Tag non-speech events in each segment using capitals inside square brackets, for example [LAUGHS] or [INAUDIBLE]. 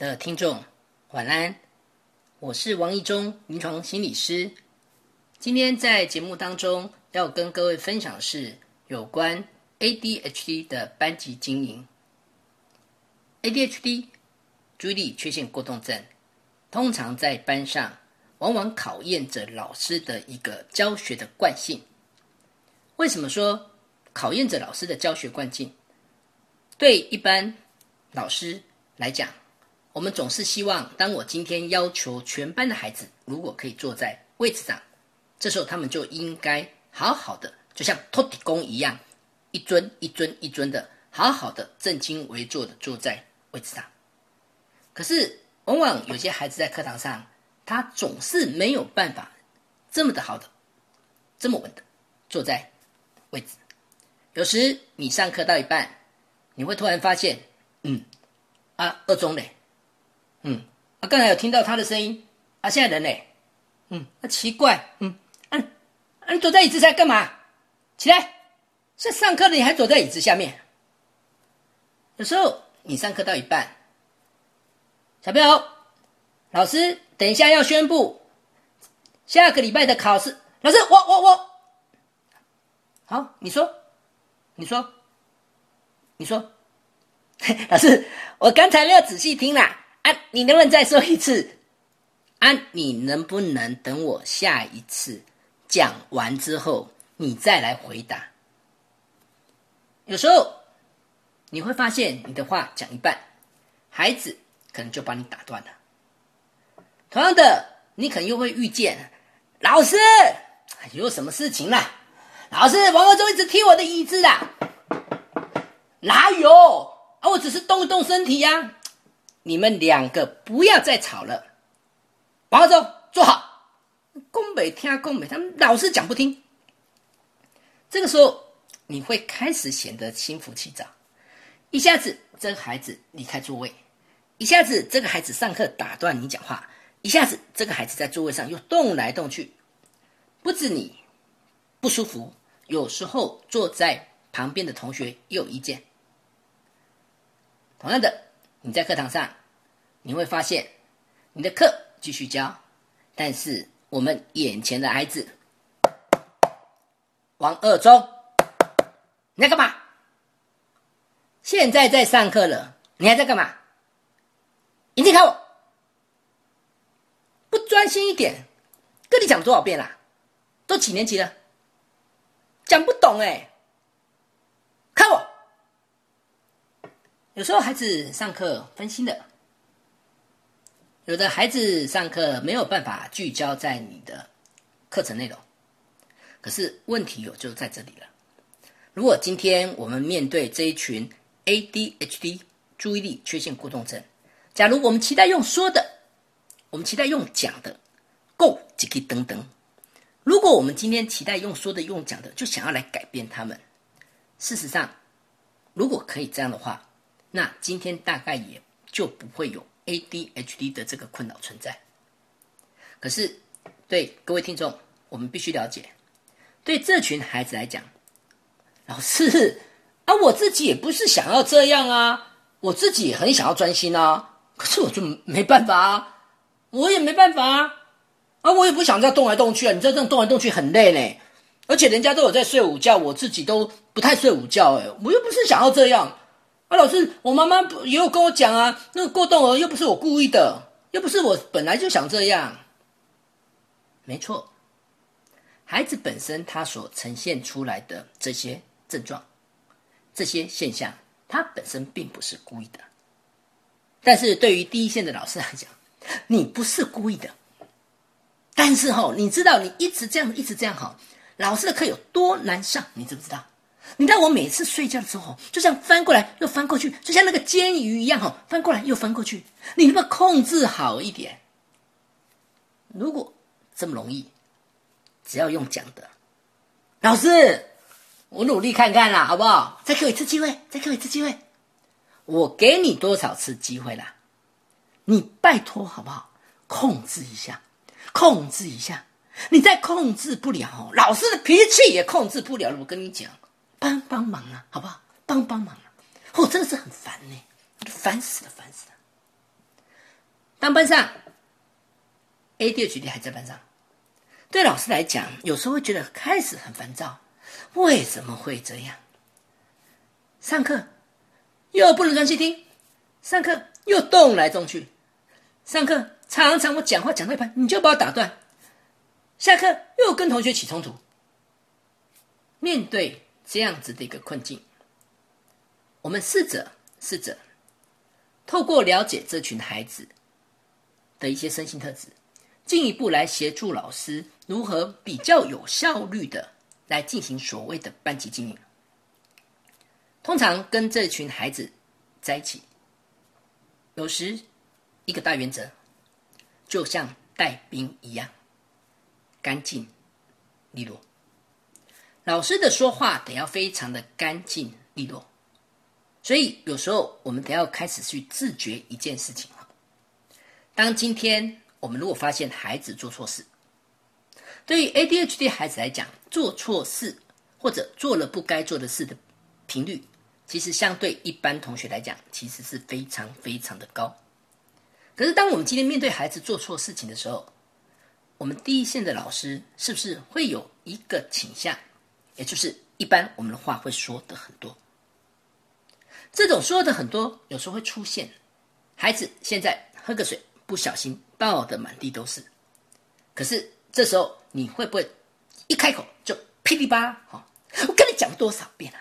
的听众，晚安。我是王一中，临床心理师。今天在节目当中要跟各位分享的是有关 ADHD 的班级经营。ADHD 注意力缺陷过动症，通常在班上往往考验着老师的一个教学的惯性。为什么说考验着老师的教学惯性？对一般老师来讲。我们总是希望，当我今天要求全班的孩子，如果可以坐在位置上，这时候他们就应该好好的，就像托底公一样，一尊一尊一尊的，好好的正襟危坐的坐在位置上。可是，往往有些孩子在课堂上，他总是没有办法这么的好的，这么稳的坐在位置。有时你上课到一半，你会突然发现，嗯，啊，二中嘞。嗯，啊，刚才有听到他的声音，啊，现在人呢？嗯，啊，奇怪，嗯，啊，你躲在椅子上干嘛？起来，在上课了，你还躲在椅子下面。有时候你上课到一半，小朋友，老师等一下要宣布下个礼拜的考试。老师，我我我，好，你说，你说，你说，[LAUGHS] 老师，我刚才没有仔细听啦。你能不能再说一次？啊，你能不能等我下一次讲完之后，你再来回答？有时候你会发现，你的话讲一半，孩子可能就把你打断了。同样的，你可能又会遇见老师，有什么事情啦？老师，王二忠一直踢我的椅子啦。哪有啊？我只是动一动身体呀。你们两个不要再吵了，王二忠坐好。宫北听宫北，他们老是讲不听。这个时候你会开始显得心浮气躁，一下子这个孩子离开座位，一下子这个孩子上课打断你讲话，一下子这个孩子在座位上又动来动去，不止你不舒服，有时候坐在旁边的同学也有意见。同样的。你在课堂上，你会发现，你的课继续教，但是我们眼前的孩子，王二中，你在干嘛？现在在上课了，你还在干嘛？眼睛看我，不专心一点，跟你讲多少遍了？都几年级了？讲不懂哎。看我有时候孩子上课分心的，有的孩子上课没有办法聚焦在你的课程内容。可是问题有就在这里了。如果今天我们面对这一群 ADHD 注意力缺陷过动症，假如我们期待用说的，我们期待用讲的，够几个等等。如果我们今天期待用说的、用讲的，就想要来改变他们，事实上，如果可以这样的话。那今天大概也就不会有 ADHD 的这个困扰存在。可是，对各位听众，我们必须了解，对这群孩子来讲，老师 [LAUGHS] 啊，我自己也不是想要这样啊，我自己也很想要专心啊，可是我就没办法啊，我也没办法啊，啊，我也不想再动来动去啊，你知道这样动来动去很累呢，而且人家都有在睡午觉，我自己都不太睡午觉，哎，我又不是想要这样。啊，老师，我妈妈不也有跟我讲啊，那个过动儿又不是我故意的，又不是我本来就想这样。没错，孩子本身他所呈现出来的这些症状、这些现象，他本身并不是故意的。但是对于第一线的老师来讲，你不是故意的。但是哈，你知道你一直这样一直这样哈，老师的课有多难上？你知不知道？你知道我每次睡觉的时候，就像翻过来又翻过去，就像那个煎鱼一样哈，翻过来又翻过去。你能不能控制好一点？如果这么容易，只要用讲的，老师，我努力看看啦，好不好？再给我一次机会，再给我一次机会。我给你多少次机会啦？你拜托好不好？控制一下，控制一下。你再控制不了，老师的脾气也控制不了了。我跟你讲，帮帮忙啊，好不好？帮帮忙啊！我真的是很烦呢，烦死了，烦死了。当班上 ADHD 还在班上，对老师来讲，有时候会觉得开始很烦躁。为什么会这样？上课又不能专心听，上课又动来动去，上课常常我讲话讲到一半，你就把我打断。下课又跟同学起冲突。面对这样子的一个困境，我们试着试着透过了解这群孩子的一些身心特质，进一步来协助老师如何比较有效率的来进行所谓的班级经营。通常跟这群孩子在一起，有时一个大原则，就像带兵一样。干净利落，老师的说话得要非常的干净利落，所以有时候我们得要开始去自觉一件事情了当今天我们如果发现孩子做错事，对于 ADHD 孩子来讲，做错事或者做了不该做的事的频率，其实相对一般同学来讲，其实是非常非常的高。可是当我们今天面对孩子做错事情的时候，我们第一线的老师是不是会有一个倾向，也就是一般我们的话会说的很多，这种说的很多，有时候会出现孩子现在喝个水不小心倒的满地都是，可是这时候你会不会一开口就噼里啪啦？哈，我跟你讲多少遍了？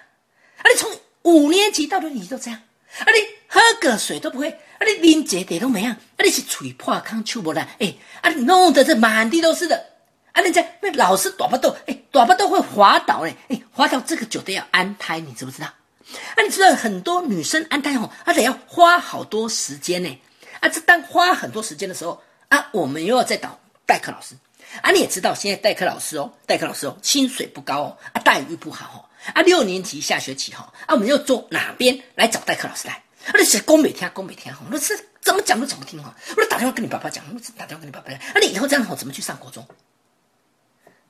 啊，你从五年级到六年级都这样，啊，你喝个水都不会。啊！你连这点都没样！啊！你是嘴破康出不来，哎！啊！你弄得这满地都是的，啊！人家那老师打不到，哎，打不到会滑倒嘞，哎，滑倒这个酒店要安胎，你知不知道？啊！你知道很多女生安胎哦，她得要花好多时间呢，啊！这当花很多时间的时候，啊，我们又要再找代课老师，啊！你也知道现在代课老师哦，代课老师哦，薪水不高哦，啊，待遇不好哦，啊，六年级下学期哈，啊，我们要做哪边来找代课老师来？啊！你是讲每天讲每天哈，那是怎么讲都怎么听哈。我打电话跟你爸爸讲，我打电话跟你爸爸讲。啊，你以后这样好怎么去上国中？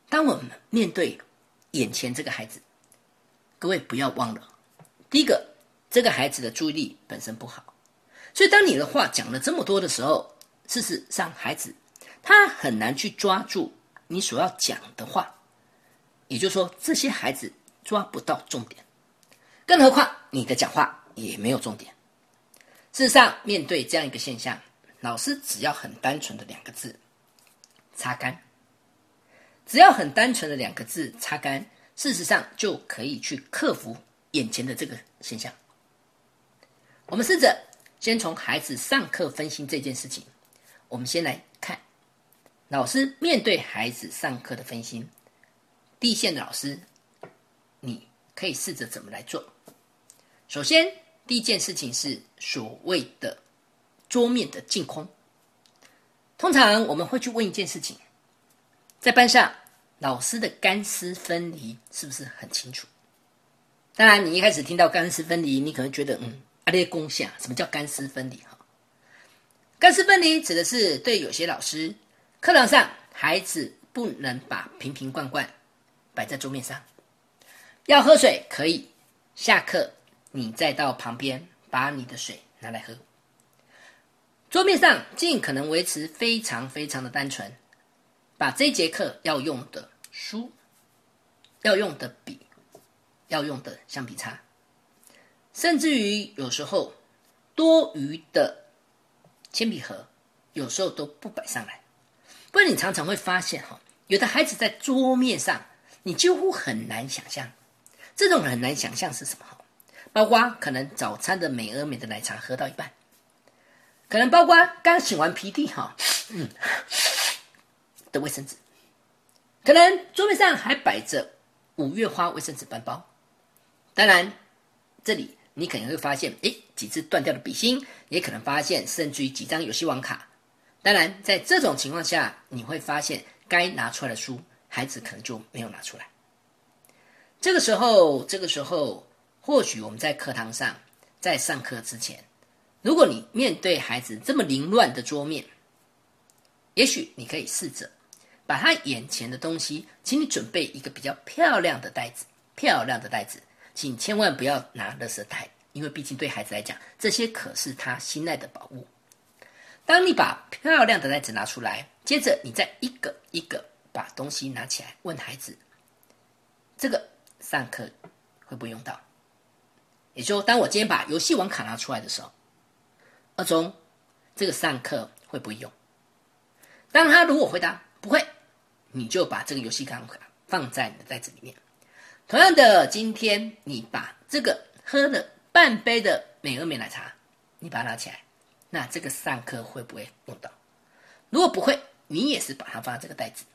当我们面对眼前这个孩子，各位不要忘了，第一个，这个孩子的注意力本身不好，所以当你的话讲了这么多的时候，事实上孩子他很难去抓住你所要讲的话，也就是说，这些孩子抓不到重点，更何况你的讲话也没有重点。事实上，面对这样一个现象，老师只要很单纯的两个字“擦干”，只要很单纯的两个字“擦干”，事实上就可以去克服眼前的这个现象。我们试着先从孩子上课分心这件事情，我们先来看老师面对孩子上课的分心，第一线的老师，你可以试着怎么来做？首先。第一件事情是所谓的桌面的净空。通常我们会去问一件事情：在班上，老师的干湿分离是不是很清楚？当然，你一开始听到干湿分离，你可能觉得嗯，阿列功下，什么叫干湿分离？哈，干湿分离指的是对有些老师课堂上孩子不能把瓶瓶罐罐摆在桌面上，要喝水可以，下课。你再到旁边把你的水拿来喝。桌面上尽可能维持非常非常的单纯，把这节课要用的书、要用的笔、要用的橡皮擦，甚至于有时候多余的铅笔盒，有时候都不摆上来。不然你常常会发现哈，有的孩子在桌面上，你几乎很难想象。这种很难想象是什么？包括可能早餐的美而美的奶茶喝到一半，可能包括刚擤完鼻涕哈，嗯，的卫生纸，可能桌面上还摆着五月花卫生纸半包。当然，这里你可能会发现，诶，几支断掉的笔芯，也可能发现甚至于几张游戏王卡。当然，在这种情况下，你会发现。该拿出来的书，孩子可能就没有拿出来。这个时候，这个时候，或许我们在课堂上，在上课之前，如果你面对孩子这么凌乱的桌面，也许你可以试着把他眼前的东西，请你准备一个比较漂亮的袋子，漂亮的袋子，请千万不要拿垃圾袋，因为毕竟对孩子来讲，这些可是他心爱的宝物。当你把漂亮的袋子拿出来。接着，你再一个一个把东西拿起来，问孩子：“这个上课会不会用到？”也就当我今天把游戏王卡拿出来的时候，二中这个上课会不会用？当他如果回答不会，你就把这个游戏卡放在你的袋子里面。同样的，今天你把这个喝了半杯的美俄美奶茶，你把它拿起来，那这个上课会不会用到？如果不会，你也是把它放在这个袋子，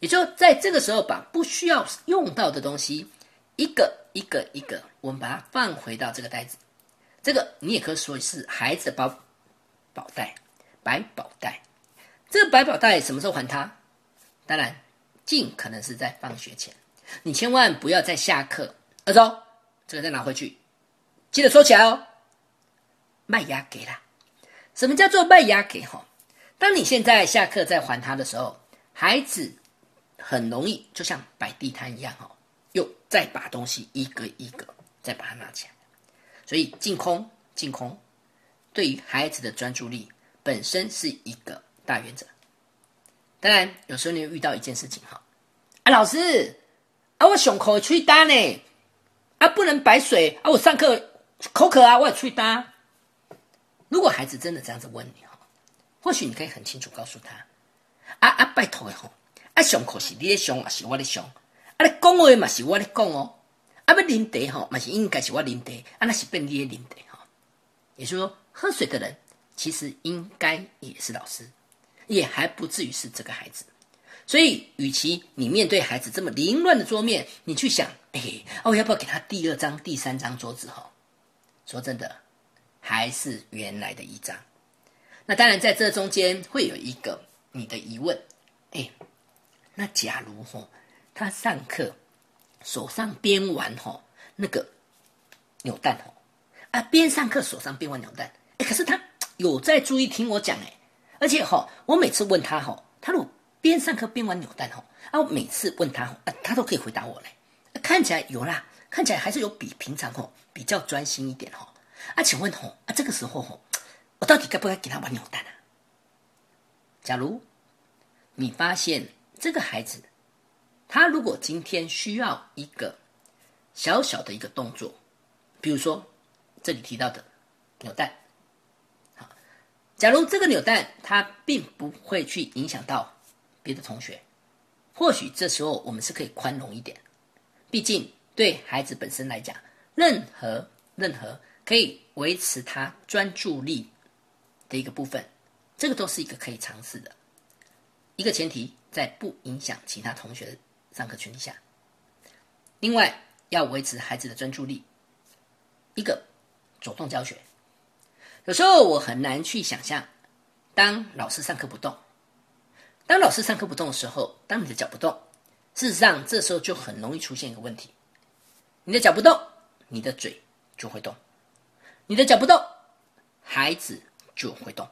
也就在这个时候，把不需要用到的东西一个一个一个，我们把它放回到这个袋子。这个你也可以说是孩子的包宝袋、百宝袋。这个百宝袋什么时候还他？当然，尽可能是在放学前。你千万不要在下课，二周这个再拿回去，记得收起来哦。卖牙给他，什么叫做卖牙给？哈？当你现在下课再还他的时候，孩子很容易就像摆地摊一样哈，又再把东西一个一个再把它拿起来，所以净空净空，对于孩子的专注力本身是一个大原则。当然，有时候你会遇到一件事情哈，啊老师啊我胸口吹单呢，啊不能白水啊我上课口渴啊我也吹单。如果孩子真的这样子问你哈或许你可以很清楚告诉他：“啊啊，拜托的吼，啊上课是你的上，也是我的上，啊你讲话嘛是我的讲哦，啊要啉茶吼，嘛是应该是我啉茶，啊那是变你的啉茶吼。也就是说，喝水的人其实应该也是老师，也还不至于是这个孩子。所以，与其你面对孩子这么凌乱的桌面，你去想，哎，我要不要给他第二张、第三张桌子？哈，说真的，还是原来的一张。”那当然，在这中间会有一个你的疑问，哎，那假如吼他上课手上边玩吼那个扭蛋吼啊，边上课手上边玩扭蛋，哎，可是他有在注意听我讲哎，而且吼我每次问他吼，他如果边上课边玩扭蛋吼啊，我每次问他吼啊，他都可以回答我嘞，看起来有啦，看起来还是有比平常吼比较专心一点吼啊，请问吼啊，这个时候吼。我到底该不该给他玩扭蛋呢？假如你发现这个孩子，他如果今天需要一个小小的一个动作，比如说这里提到的扭蛋，假如这个扭蛋它并不会去影响到别的同学，或许这时候我们是可以宽容一点，毕竟对孩子本身来讲，任何任何可以维持他专注力。的一个部分，这个都是一个可以尝试的。一个前提，在不影响其他同学上课前提下。另外，要维持孩子的专注力。一个主动教学，有时候我很难去想象，当老师上课不动，当老师上课不动的时候，当你的脚不动，事实上这时候就很容易出现一个问题：你的脚不动，你的嘴就会动；你的脚不动，孩子。就会动，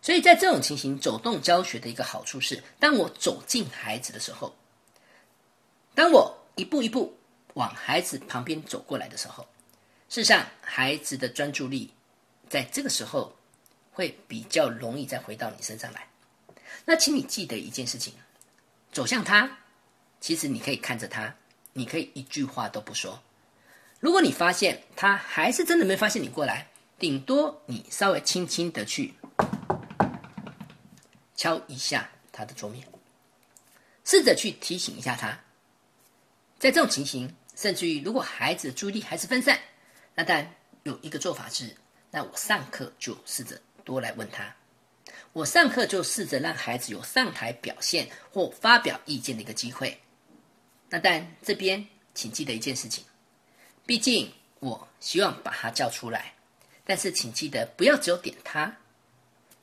所以在这种情形，走动教学的一个好处是，当我走进孩子的时候，当我一步一步往孩子旁边走过来的时候，事实上，孩子的专注力在这个时候会比较容易再回到你身上来。那请你记得一件事情：走向他，其实你可以看着他，你可以一句话都不说。如果你发现他还是真的没发现你过来。顶多你稍微轻轻的去敲一下他的桌面，试着去提醒一下他。在这种情形，甚至于如果孩子注意力还是分散，那当然有一个做法是，那我上课就试着多来问他。我上课就试着让孩子有上台表现或发表意见的一个机会。那但这边请记得一件事情，毕竟我希望把他叫出来，但是请记得不要只有点他。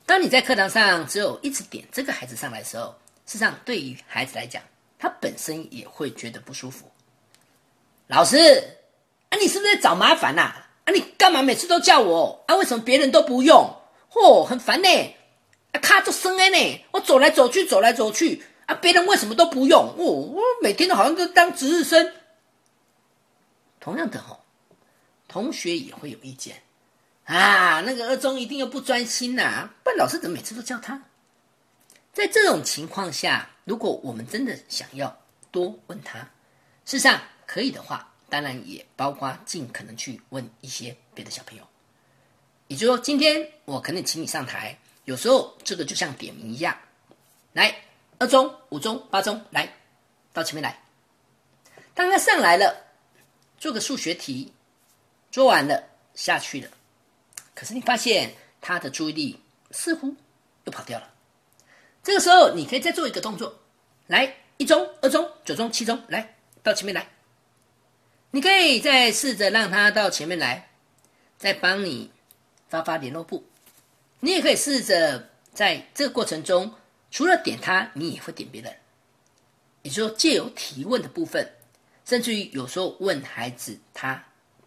当你在课堂上只有一直点这个孩子上来的时候，事实上对于孩子来讲，他本身也会觉得不舒服。老师，啊，你是不是在找麻烦呐？啊，你干嘛每次都叫我？啊，为什么别人都不用？嚯，很烦呢！啊，卡住声呢！我走来走去，走来走去。啊，别人为什么都不用？哦，我每天都好像都当值日生。同样的哈，同学也会有意见啊。那个二中一定又不专心呐，不然老师怎么每次都叫他？在这种情况下，如果我们真的想要多问他，事实上可以的话，当然也包括尽可能去问一些别的小朋友。也就是说，今天我可能请你上台。有时候这个就像点名一样，来二中、五中、八中，来到前面来。当他上来了，做个数学题，做完了下去了。可是你发现他的注意力似乎又跑掉了。这个时候，你可以再做一个动作，来一中、二中、九中、七中，来到前面来。你可以再试着让他到前面来，再帮你发发联络簿。你也可以试着在这个过程中，除了点他，你也会点别人。也就是说，借由提问的部分，甚至于有时候问孩子他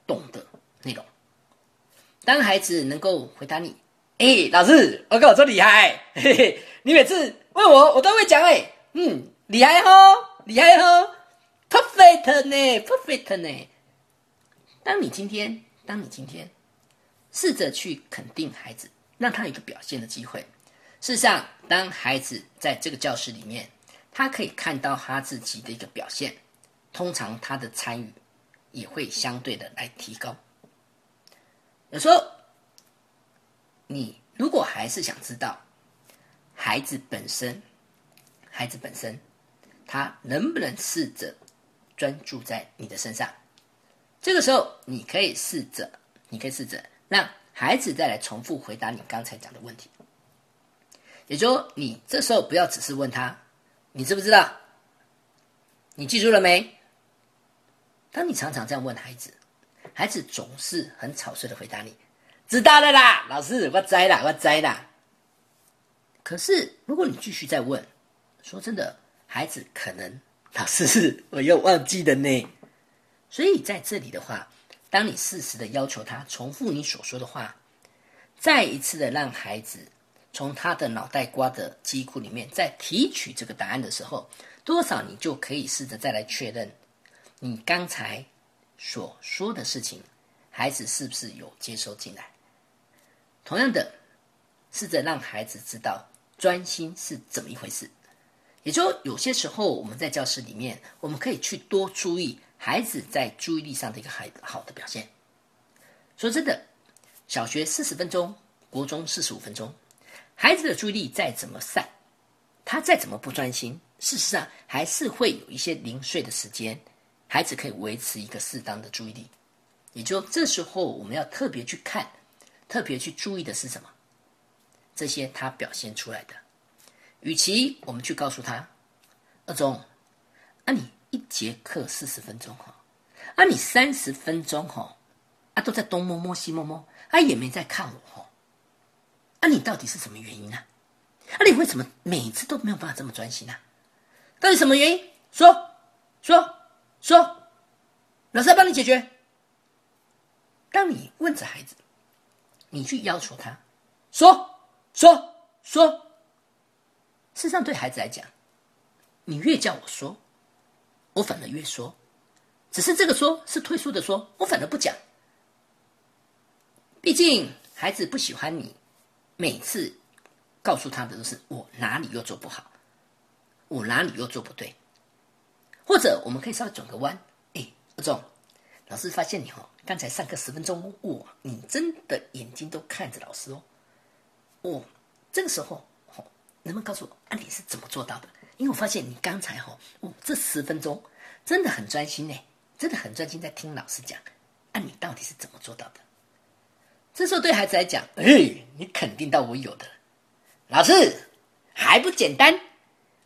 懂的内容。当孩子能够回答你：“哎，老师，我跟我说厉害，嘿嘿，你每次问我，我都会讲。”哎，嗯，厉害哦，厉害哦，perfect 呢，perfect 呢。当你今天，当你今天试着去肯定孩子。让他有一个表现的机会。事实上，当孩子在这个教室里面，他可以看到他自己的一个表现，通常他的参与也会相对的来提高。有时候，你如果还是想知道孩子本身，孩子本身他能不能试着专注在你的身上，这个时候你可以试着，你可以试着让。孩子再来重复回答你刚才讲的问题，也就说，你这时候不要只是问他，你知不知道？你记住了没？当你常常这样问孩子，孩子总是很草率的回答你，知道了啦，老师，我栽啦，我栽啦。可是如果你继续再问，说真的，孩子可能老师我又忘记了呢。所以在这里的话。当你适时的要求他重复你所说的话，再一次的让孩子从他的脑袋瓜的机库里面再提取这个答案的时候，多少你就可以试着再来确认你刚才所说的事情，孩子是不是有接收进来？同样的，试着让孩子知道专心是怎么一回事。也就有些时候我们在教室里面，我们可以去多注意。孩子在注意力上的一个好好的表现。说真的，小学四十分钟，国中四十五分钟，孩子的注意力再怎么散，他再怎么不专心，事实上还是会有一些零碎的时间，孩子可以维持一个适当的注意力。也就这时候，我们要特别去看，特别去注意的是什么？这些他表现出来的，与其我们去告诉他，二中，啊你。一节课四十分钟哈，啊，你三十分钟哈，啊，都在东摸摸西摸摸，啊，也没在看我哈，啊，你到底是什么原因呢？啊，你为什么每次都没有办法这么专心呢？到底什么原因？说说说，老师要帮你解决。当你问着孩子，你去要求他说说说，事实上对孩子来讲，你越叫我说。我反而越说，只是这个说是退缩的说，我反而不讲。毕竟孩子不喜欢你每次告诉他的都是我哪里又做不好，我哪里又做不对。或者我们可以稍微转个弯，哎，二总，老师发现你哦，刚才上课十分钟，哇，你真的眼睛都看着老师哦。哦，这个时候，能不能告诉我，啊，你是怎么做到的？因为我发现你刚才吼，哦，这十分钟真的很专心呢，真的很专心在听老师讲。啊，你到底是怎么做到的？这时候对孩子来讲，哎，你肯定到我有的，老师还不简单？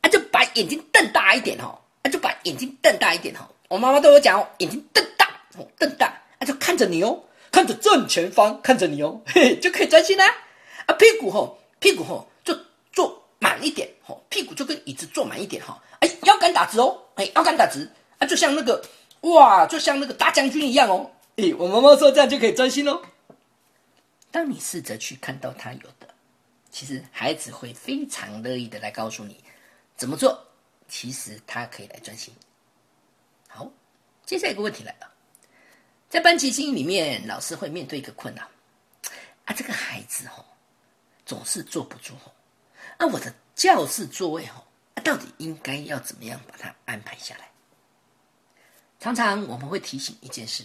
啊，就把眼睛瞪大一点哦，啊，就把眼睛瞪大一点哦。我妈妈对我讲哦，眼睛瞪大，哦，瞪大，啊，就看着你哦，看着正前方，看着你哦，嘿，就可以专心啦。啊，屁股吼，屁股吼，就一点吼，屁股就跟椅子坐满一点哈。哎，腰杆打直哦，哎，腰杆打直啊，就像那个哇，就像那个大将军一样哦。哎，我妈妈说这样就可以专心哦。当你试着去看到他有的，其实孩子会非常乐意的来告诉你怎么做。其实他可以来专心。好，接下来一个问题来了，在班级经营里面，老师会面对一个困难啊，这个孩子哦，总是坐不住哦，啊，我的教室座位哦，到底应该要怎么样把它安排下来？常常我们会提醒一件事。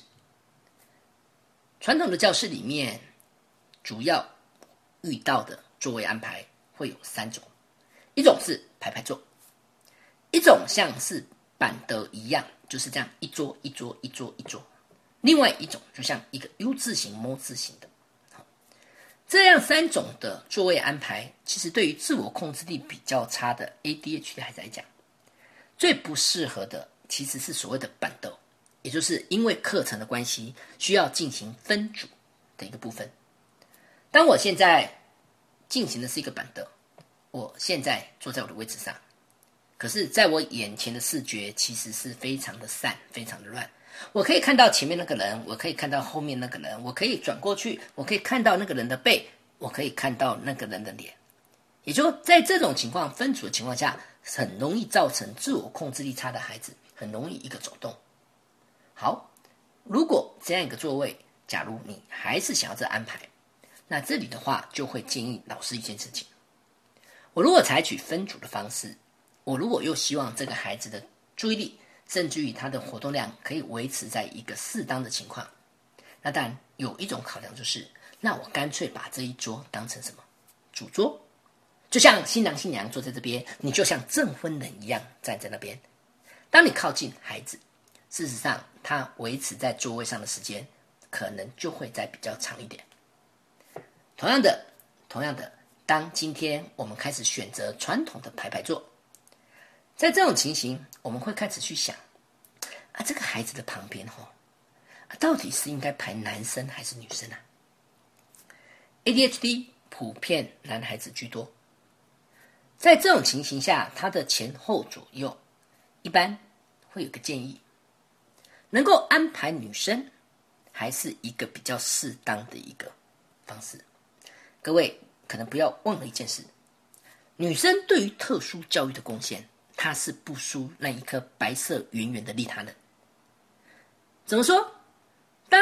传统的教室里面，主要遇到的座位安排会有三种：一种是排排坐，一种像是板德一样，就是这样一桌一桌一桌一桌；另外一种就像一个 U 字形、摸字形的。这样三种的座位安排，其实对于自我控制力比较差的 ADH 的孩子来讲，最不适合的其实是所谓的板凳。也就是因为课程的关系，需要进行分组的一个部分。当我现在进行的是一个板凳，我现在坐在我的位置上，可是在我眼前的视觉其实是非常的散，非常的乱。我可以看到前面那个人，我可以看到后面那个人，我可以转过去，我可以看到那个人的背，我可以看到那个人的脸。也就在这种情况分组的情况下，很容易造成自我控制力差的孩子，很容易一个走动。好，如果这样一个座位，假如你还是想要这安排，那这里的话就会建议老师一件事情：我如果采取分组的方式，我如果又希望这个孩子的注意力，甚至于他的活动量可以维持在一个适当的情况，那当然有一种考量就是，那我干脆把这一桌当成什么主桌，就像新郎新娘坐在这边，你就像证婚人一样站在那边，当你靠近孩子。事实上，他维持在座位上的时间，可能就会再比较长一点。同样的，同样的，当今天我们开始选择传统的排排坐，在这种情形，我们会开始去想：啊，这个孩子的旁边，哈，到底是应该排男生还是女生呢？ADHD 普遍男孩子居多，在这种情形下，他的前后左右一般会有个建议。能够安排女生，还是一个比较适当的一个方式。各位可能不要忘了一件事：女生对于特殊教育的贡献，她是不输那一颗白色圆圆的利他的。怎么说？当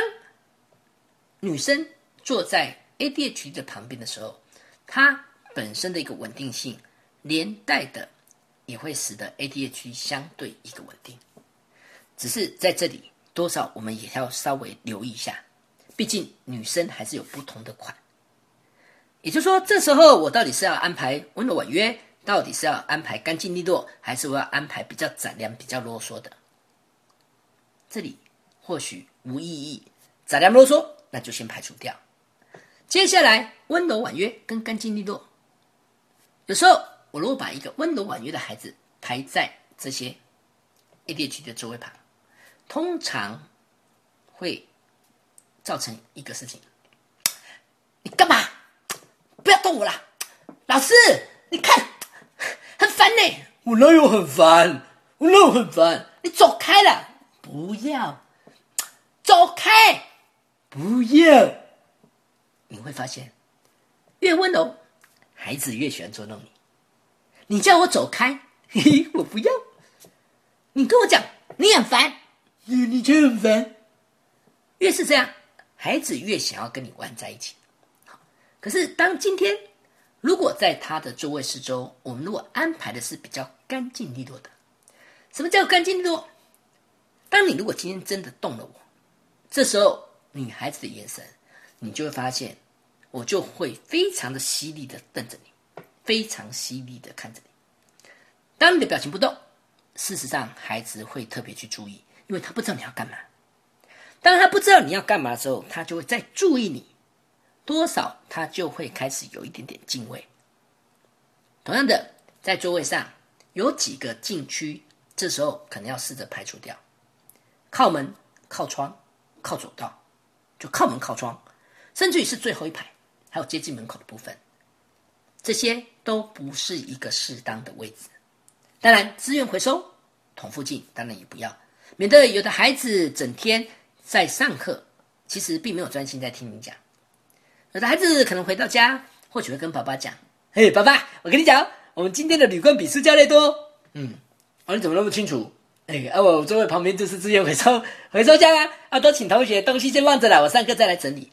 女生坐在 ADHD 的旁边的时候，她本身的一个稳定性，连带的也会使得 ADHD 相对一个稳定。只是在这里，多少我们也要稍微留意一下，毕竟女生还是有不同的款。也就是说，这时候我到底是要安排温柔婉约，到底是要安排干净利落，还是我要安排比较斩量、比较啰嗦的？这里或许无意义，斩量啰嗦那就先排除掉。接下来，温柔婉约跟干净利落，有时候我如果把一个温柔婉约的孩子排在这些 ADHD 的座位旁。通常会造成一个事情，你干嘛？不要动我啦！老师，你看，烦呢。我哪有很烦？我哪有很烦？你走开了！不要走开！不要！你会发现，越温柔，孩子越喜欢捉弄你。你叫我走开，嘿嘿，我不要。你跟我讲，你很烦。你你却很烦，越是这样，孩子越想要跟你玩在一起。可是当今天，如果在他的座位四周，我们如果安排的是比较干净利落的，什么叫干净利落？当你如果今天真的动了我，这时候女孩子的眼神，你就会发现，我就会非常的犀利的瞪着你，非常犀利的看着你。当你的表情不动，事实上孩子会特别去注意，因为他不知道你要干嘛。当他不知道你要干嘛的时候，他就会再注意你，多少他就会开始有一点点敬畏。同样的，在座位上有几个禁区，这时候可能要试着排除掉。靠门、靠窗、靠走道，就靠门靠窗，甚至于是最后一排，还有接近门口的部分，这些都不是一个适当的位置。当然，资源回收桶附近当然也不要，免得有的孩子整天在上课，其实并没有专心在听你讲。有的孩子可能回到家，或许会跟爸爸讲：“嘿，爸爸，我跟你讲，我们今天的铝罐比塑胶类多。”嗯，哦，你怎么那么清楚？哎，啊，我座位旁边就是资源回收 [LAUGHS] 回收箱啊！啊，都请同学东西先放着了，我上课再来整理。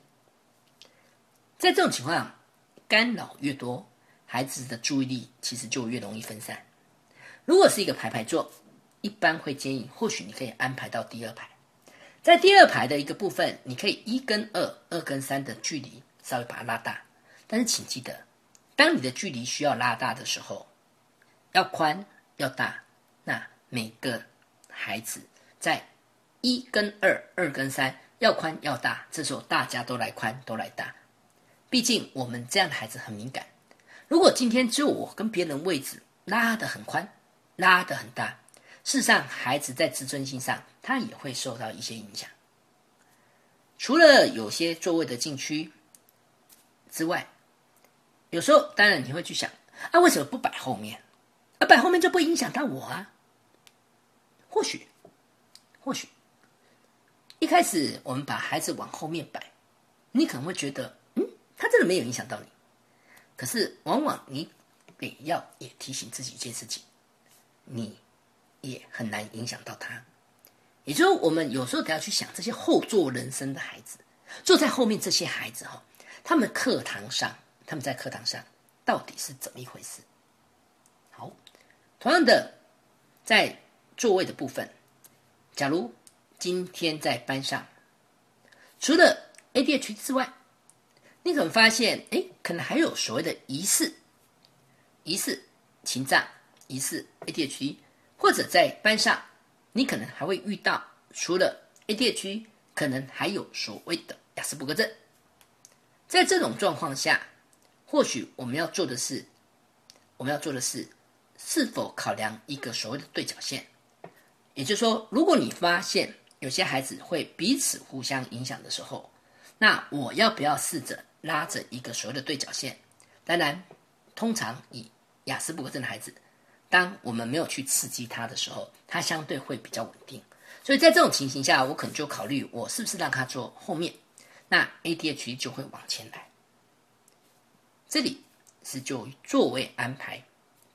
在这种情况，干扰越多，孩子的注意力其实就越容易分散。如果是一个排排坐，一般会建议，或许你可以安排到第二排，在第二排的一个部分，你可以一跟二、二跟三的距离稍微把它拉大，但是请记得，当你的距离需要拉大的时候，要宽要大，那每个孩子在一跟二、二跟三要宽要大，这时候大家都来宽都来大。毕竟我们这样的孩子很敏感。如果今天只有我跟别人位置拉得很宽、拉得很大，事实上孩子在自尊心上他也会受到一些影响。除了有些座位的禁区之外，有时候当然你会去想：啊，为什么不摆后面？啊，摆后面就不会影响到我啊？或许，或许一开始我们把孩子往后面摆，你可能会觉得。嗯他真的没有影响到你，可是往往你得要也提醒自己一件事情，你也很难影响到他。也就是我们有时候得要去想这些后座人生的孩子，坐在后面这些孩子哈，他们课堂上，他们在课堂上到底是怎么一回事？好，同样的，在座位的部分，假如今天在班上，除了 ADH 之外，你可能发现，哎，可能还有所谓的疑似、疑似情障、疑似 ADHD，或者在班上，你可能还会遇到除了 ADHD，可能还有所谓的雅斯伯格症。在这种状况下，或许我们要做的是，我们要做的是，是否考量一个所谓的对角线？也就是说，如果你发现有些孩子会彼此互相影响的时候，那我要不要试着？拉着一个所谓的对角线，当然，通常以雅思伯格症的孩子，当我们没有去刺激他的时候，他相对会比较稳定。所以在这种情形下，我可能就考虑我是不是让他坐后面，那 ADHD 就会往前来。这里是就座位安排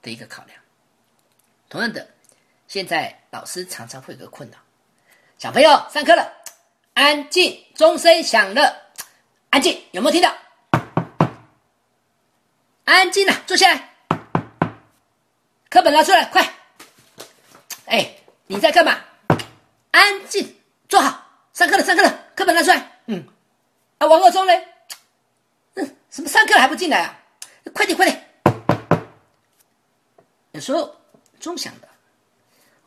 的一个考量。同样的，现在老师常常会有个困扰：小朋友上课了，安静，钟声响了，安静，有没有听到？安静了，坐下来。课本拿出来，快！哎，你在干嘛？安静，坐好。上课了，上课了，课本拿出来。嗯，啊，王二忠呢？嗯，什么上课还不进来啊？快点，快点！有时候钟响的，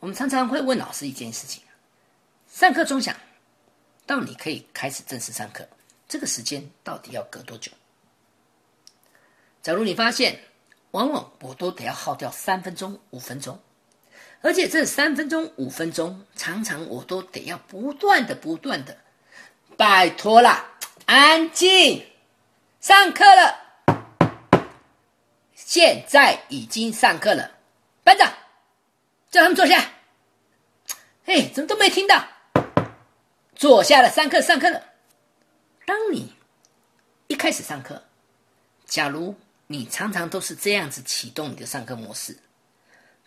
我们常常会问老师一件事情：上课钟响，到你可以开始正式上课，这个时间到底要隔多久？假如你发现，往往我都得要耗掉三分钟、五分钟，而且这三分钟、五分钟，常常我都得要不断的、不断的，拜托啦，安静，上课了，现在已经上课了，班长，叫他们坐下。哎，怎么都没听到？坐下了，上课，上课了。当你一开始上课，假如。你常常都是这样子启动你的上课模式，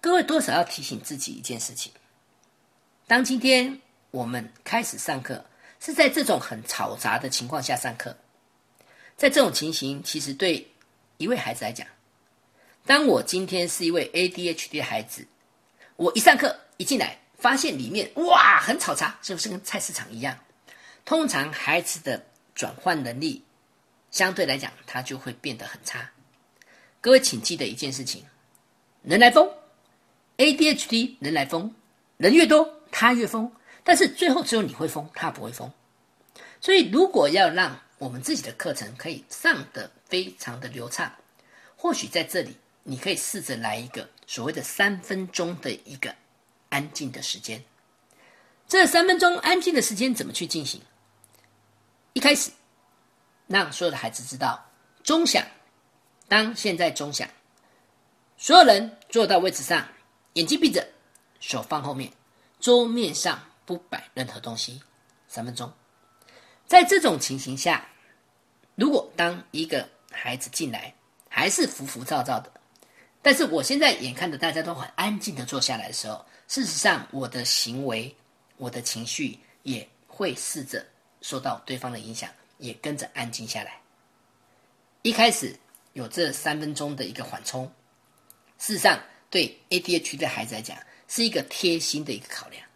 各位多少要提醒自己一件事情：当今天我们开始上课，是在这种很嘈杂的情况下上课，在这种情形，其实对一位孩子来讲，当我今天是一位 ADHD 的孩子，我一上课一进来，发现里面哇很嘈杂，是不是跟菜市场一样？通常孩子的转换能力相对来讲，他就会变得很差。各位请记得一件事情：人来疯，ADHD 人来疯，人越多他越疯，但是最后只有你会疯，他不会疯。所以如果要让我们自己的课程可以上得非常的流畅，或许在这里你可以试着来一个所谓的三分钟的一个安静的时间。这三分钟安静的时间怎么去进行？一开始让所有的孩子知道钟响，当现在钟响，所有人坐到位置上，眼睛闭着，手放后面，桌面上不摆任何东西，三分钟。在这种情形下，如果当一个孩子进来还是浮浮躁躁的，但是我现在眼看着大家都很安静的坐下来的时候，事实上我的行为。我的情绪也会试着受到对方的影响，也跟着安静下来。一开始有这三分钟的一个缓冲，事实上对 ADHD 的孩子来讲是一个贴心的一个考量，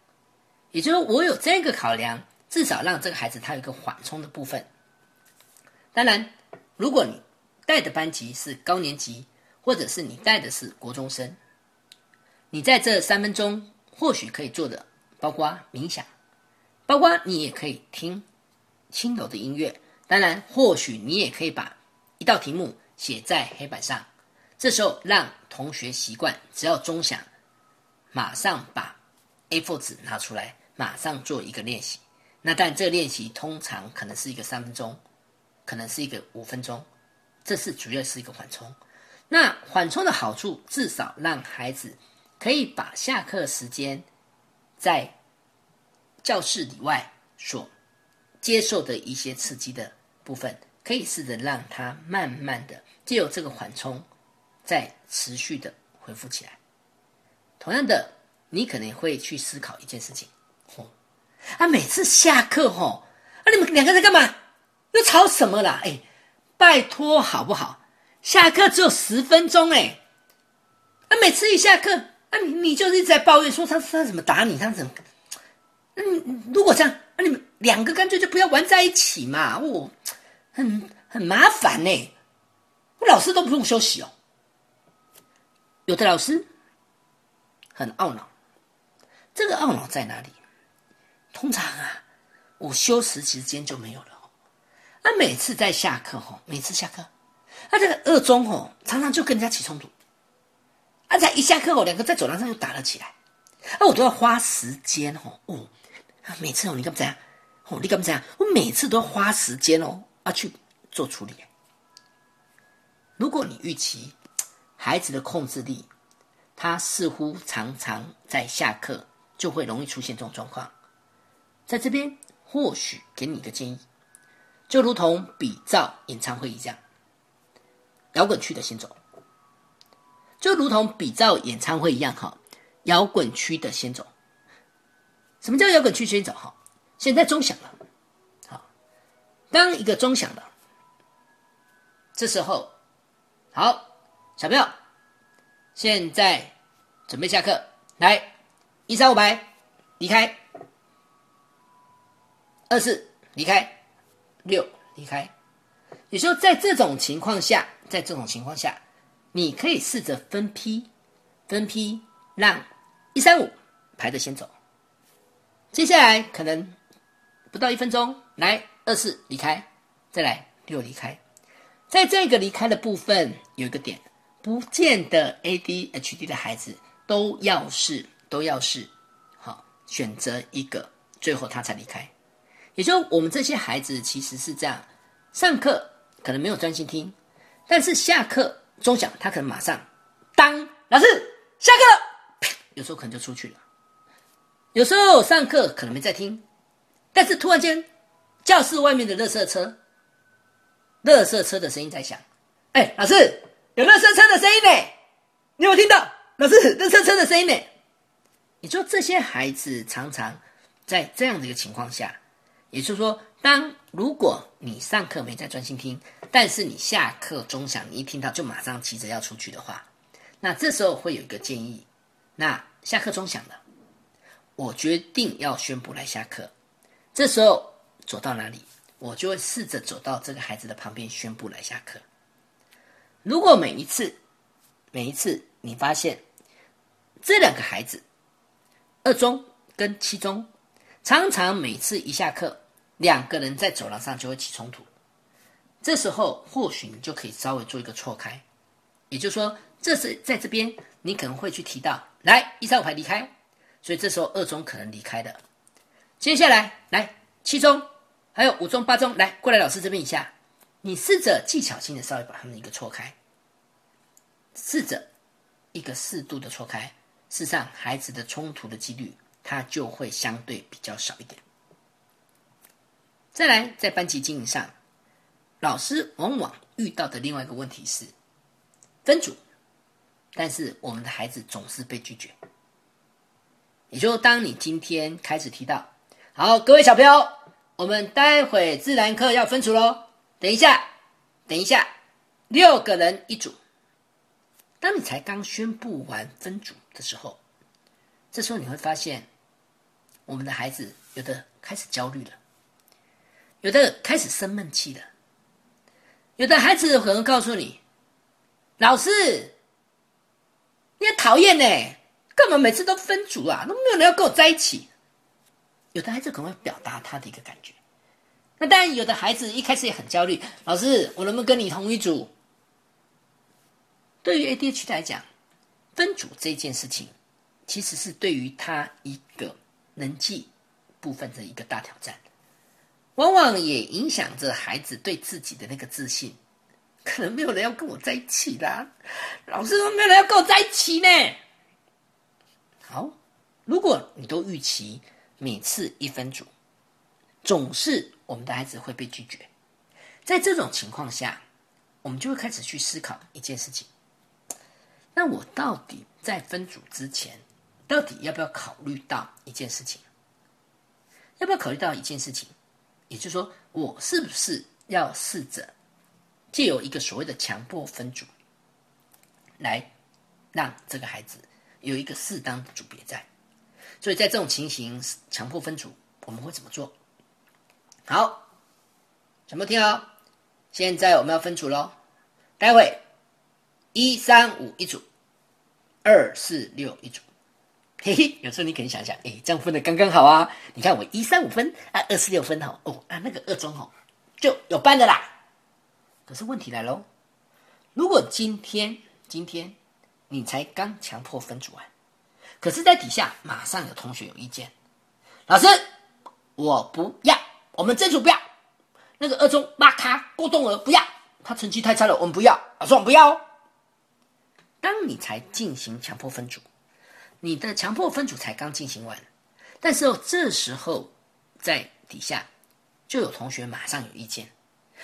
也就是我有这个考量，至少让这个孩子他有一个缓冲的部分。当然，如果你带的班级是高年级，或者是你带的是国中生，你在这三分钟或许可以做的。包括冥想，包括你也可以听轻柔的音乐。当然，或许你也可以把一道题目写在黑板上。这时候让同学习惯，只要钟响，马上把 A4 纸拿出来，马上做一个练习。那但这个练习通常可能是一个三分钟，可能是一个五分钟。这是主要是一个缓冲。那缓冲的好处，至少让孩子可以把下课时间。在教室里外所接受的一些刺激的部分，可以试着让他慢慢的借由这个缓冲，再持续的恢复起来。同样的，你可能会去思考一件事情：啊，每次下课吼，啊，你们两个人干嘛？又吵什么啦？哎，拜托好不好？下课只有十分钟哎，啊，每次一下课。啊你你就是一直在抱怨说他他怎么打你，他怎么？嗯，如果这样，那你们两个干脆就不要玩在一起嘛，我很很麻烦呢。我老师都不用休息哦。有的老师很懊恼，这个懊恼在哪里？通常啊，午休时时间就没有了。那每次在下课吼，每次下课，那这个二中吼，常常就跟人家起冲突。刚才一下课哦，两个在走廊上就打了起来，啊，我都要花时间吼哦，哦，每次哦，你干嘛这样？哦，你干嘛这样？我每次都要花时间哦，啊，去做处理。如果你预期孩子的控制力，他似乎常常在下课就会容易出现这种状况，在这边或许给你一个建议，就如同比照演唱会一样，摇滚区的先走。就如同比照演唱会一样，哈，摇滚区的先走。什么叫摇滚区先走？哈，现在钟响了，好，当一个钟响了，这时候，好，小朋友，现在准备下课，来，一三五排离开，二四离开，六离开。也就在这种情况下，在这种情况下。你可以试着分批，分批让一三五排着先走，接下来可能不到一分钟，来二四离开，再来六离开，在这个离开的部分有一个点，不见得 ADHD 的孩子都要是都要是好选择一个最后他才离开，也就我们这些孩子其实是这样，上课可能没有专心听，但是下课。钟响，他可能马上当老师下课，有时候可能就出去了。有时候上课可能没在听，但是突然间教室外面的热色车，热色车的声音在响。哎，老师有热色车的声音呢，你有没有听到？老师热色车的声音呢？你说这些孩子常常在这样的一个情况下，也就是说，当如果你上课没在专心听。但是你下课钟响，你一听到就马上急着要出去的话，那这时候会有一个建议：那下课钟响了，我决定要宣布来下课。这时候走到哪里，我就会试着走到这个孩子的旁边宣布来下课。如果每一次，每一次你发现这两个孩子，二中跟七中，常常每次一下课，两个人在走廊上就会起冲突。这时候，或许你就可以稍微做一个错开，也就是说，这是在这边，你可能会去提到，来一三五排离开，所以这时候二中可能离开的。接下来，来七中，还有五中、八中，来过来老师这边一下，你试着技巧性的稍微把他们一个错开，试着一个适度的错开。事实上，孩子的冲突的几率，它就会相对比较少一点。再来，在班级经营上，老师往往遇到的另外一个问题是分组，但是我们的孩子总是被拒绝。也就当你今天开始提到，好，各位小朋友，我们待会自然课要分组喽。等一下，等一下，六个人一组。当你才刚宣布完分组的时候，这时候你会发现，我们的孩子有的开始焦虑了，有的开始生闷气了，有的孩子可能告诉你：“老师，你很讨厌呢，干嘛每次都分组啊？都没有人要跟我在一起。”有的孩子可能会表达他的一个感觉。那当然，有的孩子一开始也很焦虑，老师，我能不能跟你同一组？对于 ADHD 来讲，分组这件事情，其实是对于他一个人际部分的一个大挑战，往往也影响着孩子对自己的那个自信。可能没有人要跟我在一起啦，老师说没有人要跟我在一起呢。好，如果你都预期每次一分组，总是我们的孩子会被拒绝，在这种情况下，我们就会开始去思考一件事情。那我到底在分组之前，到底要不要考虑到一件事情？要不要考虑到一件事情？也就是说，我是不是要试着借由一个所谓的强迫分组，来让这个孩子有一个适当的组别在？所以在这种情形，强迫分组我们会怎么做？好，全部听好，现在我们要分组喽，待会。一三五一组，二四六一组，嘿嘿，有时候你可以想想，哎，这样分的刚刚好啊！你看我一三五分啊，二四六分哦，哦啊，那个二中哦就有班的啦。可是问题来喽，如果今天今天你才刚强迫分组完，可是在底下马上有同学有意见，老师我不要，我们这组不要，那个二中马卡郭栋儿不要，他成绩太差了，我们不要，老师我们不要哦。当你才进行强迫分组，你的强迫分组才刚进行完，但是哦这时候在底下就有同学马上有意见，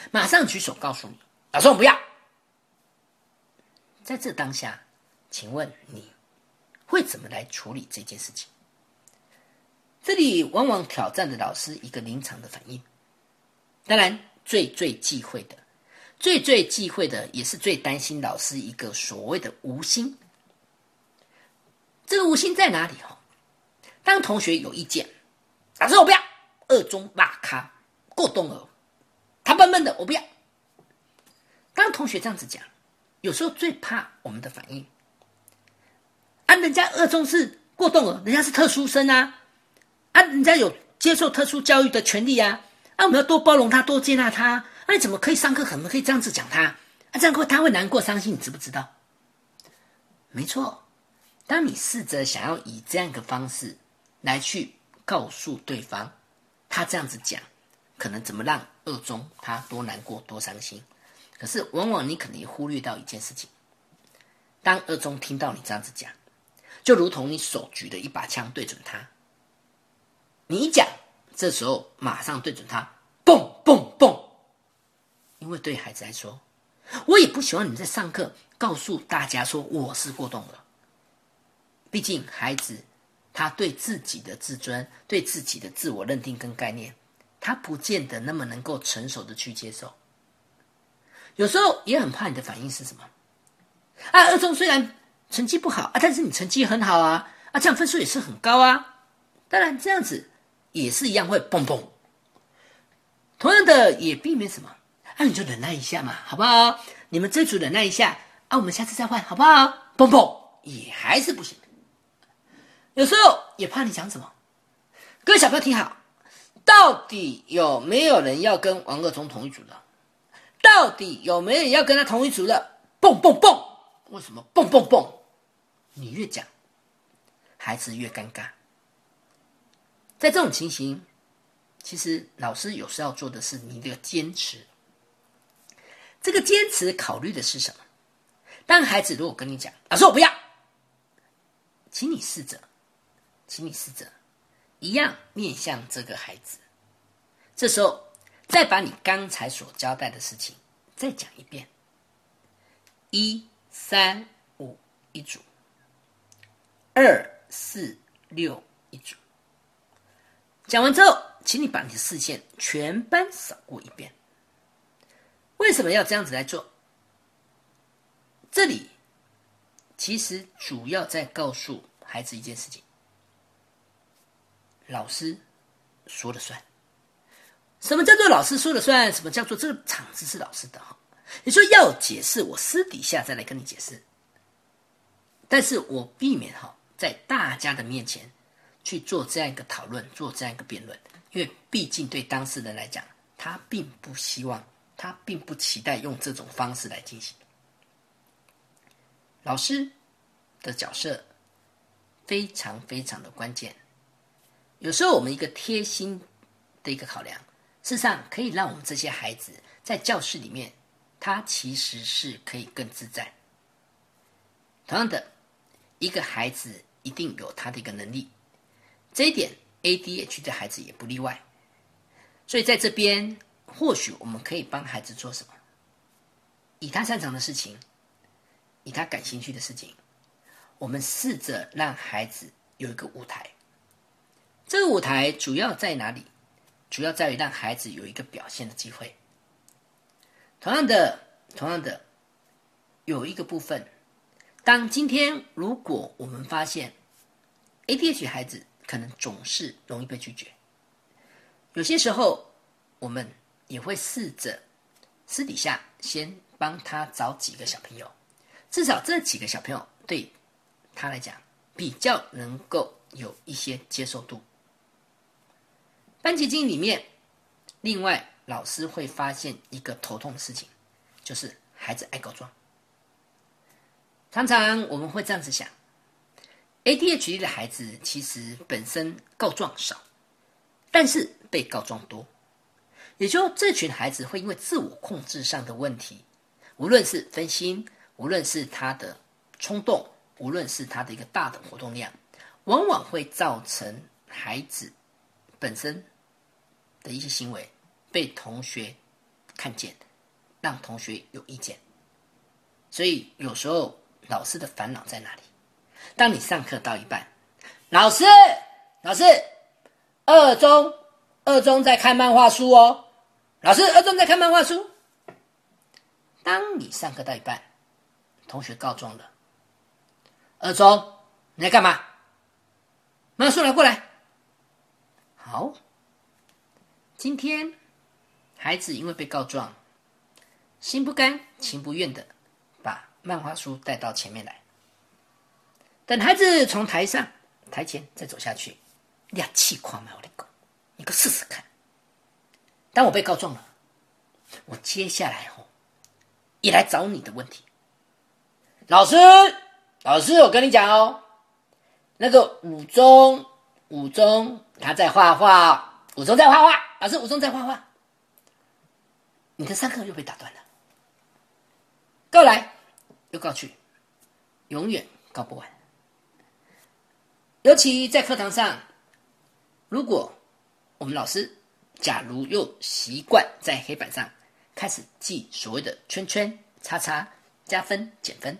马上举手告诉你：“老师，我不要。”在这当下，请问你会怎么来处理这件事情？这里往往挑战的老师一个临场的反应，当然最最忌讳的。最最忌讳的，也是最担心老师一个所谓的无心。这个无心在哪里？哈，当同学有意见，老师我不要，二中骂咖过冬了，他笨笨的，我不要。当同学这样子讲，有时候最怕我们的反应。啊，人家二中是过冬了，人家是特殊生啊，啊，人家有接受特殊教育的权利啊，啊，我们要多包容他，多接纳他。那你怎么可以上课？怎么可以这样子讲他？啊，这样会他会难过、伤心，你知不知道？没错，当你试着想要以这样一个方式来去告诉对方，他这样子讲，可能怎么让二中他多难过、多伤心？可是往往你可能也忽略到一件事情：当二中听到你这样子讲，就如同你手举的一把枪对准他，你一讲，这时候马上对准他，嘣嘣嘣。因为对孩子来说，我也不喜欢你在上课告诉大家说我是过动了。毕竟孩子他对自己的自尊、对自己的自我认定跟概念，他不见得那么能够成熟的去接受。有时候也很怕你的反应是什么？啊，二中虽然成绩不好啊，但是你成绩很好啊，啊，这样分数也是很高啊。当然这样子也是一样会蹦蹦。同样的也避免什么？那你就忍耐一下嘛，好不好？你们这组忍耐一下啊，我们下次再换，好不好？蹦蹦也还是不行。有时候也怕你讲什么。各位小朋友听好，到底有没有人要跟王二中同一组的？到底有没有人要跟他同一组的？蹦蹦蹦！为什么蹦蹦蹦？你越讲，孩子越尴尬。在这种情形，其实老师有时要做的是你的坚持。这个坚持考虑的是什么？当孩子如果跟你讲：“老师，我不要。”请你试着，请你试着，一样面向这个孩子。这时候，再把你刚才所交代的事情再讲一遍。一、三、五一组，二、四、六一组。讲完之后，请你把你的视线全班扫过一遍。为什么要这样子来做？这里其实主要在告诉孩子一件事情：老师说了算。什么叫做老师说了算？什么叫做这个场子是老师的？哈，你说要解释，我私底下再来跟你解释。但是我避免哈在大家的面前去做这样一个讨论，做这样一个辩论，因为毕竟对当事人来讲，他并不希望，他并不期待用这种方式来进行。老师的角色非常非常的关键。有时候我们一个贴心的一个考量，事实上可以让我们这些孩子在教室里面，他其实是可以更自在。同样的，一个孩子一定有他的一个能力，这一点 ADHD 的孩子也不例外。所以在这边，或许我们可以帮孩子做什么？以他擅长的事情。以他感兴趣的事情，我们试着让孩子有一个舞台。这个舞台主要在哪里？主要在于让孩子有一个表现的机会。同样的，同样的，有一个部分，当今天如果我们发现 ADH 孩子可能总是容易被拒绝，有些时候我们也会试着私底下先帮他找几个小朋友。至少这几个小朋友对他来讲比较能够有一些接受度。班级经营里面，另外老师会发现一个头痛的事情，就是孩子爱告状。常常我们会这样子想：ADHD 的孩子其实本身告状少，但是被告状多，也就这群孩子会因为自我控制上的问题，无论是分心。无论是他的冲动，无论是他的一个大的活动量，往往会造成孩子本身的一些行为被同学看见，让同学有意见。所以有时候老师的烦恼在哪里？当你上课到一半，老师，老师，二中，二中在看漫画书哦。老师，二中在看漫画书。当你上课到一半。同学告状了，二中，你在干嘛？马上来过来。好，今天孩子因为被告状，心不甘情不愿的把漫画书带到前面来。等孩子从台上台前再走下去，你气狂吗？我的狗，你给我试试看。当我被告状了，我接下来哦，也来找你的问题。老师，老师，我跟你讲哦，那个五中，五中他在画画，武中在画画，老师，武中在画画，你的上课又被打断了，告来又告去，永远告不完。尤其在课堂上，如果我们老师假如又习惯在黑板上开始记所谓的圈圈、叉叉、加分、减分。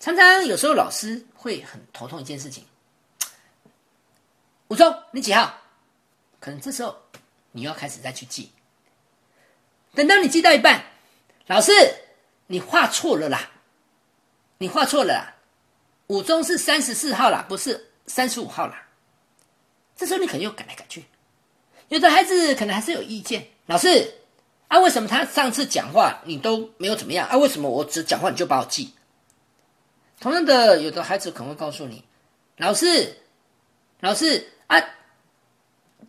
常常有时候老师会很头痛一件事情，武忠你几号？可能这时候你要开始再去记。等到你记到一半，老师你画错了啦，你画错了啦，武忠是三十四号啦，不是三十五号啦。这时候你可能又改来改去，有的孩子可能还是有意见。老师啊，为什么他上次讲话你都没有怎么样啊？为什么我只讲话你就把我记？同样的，有的孩子可能会告诉你：“老师，老师啊，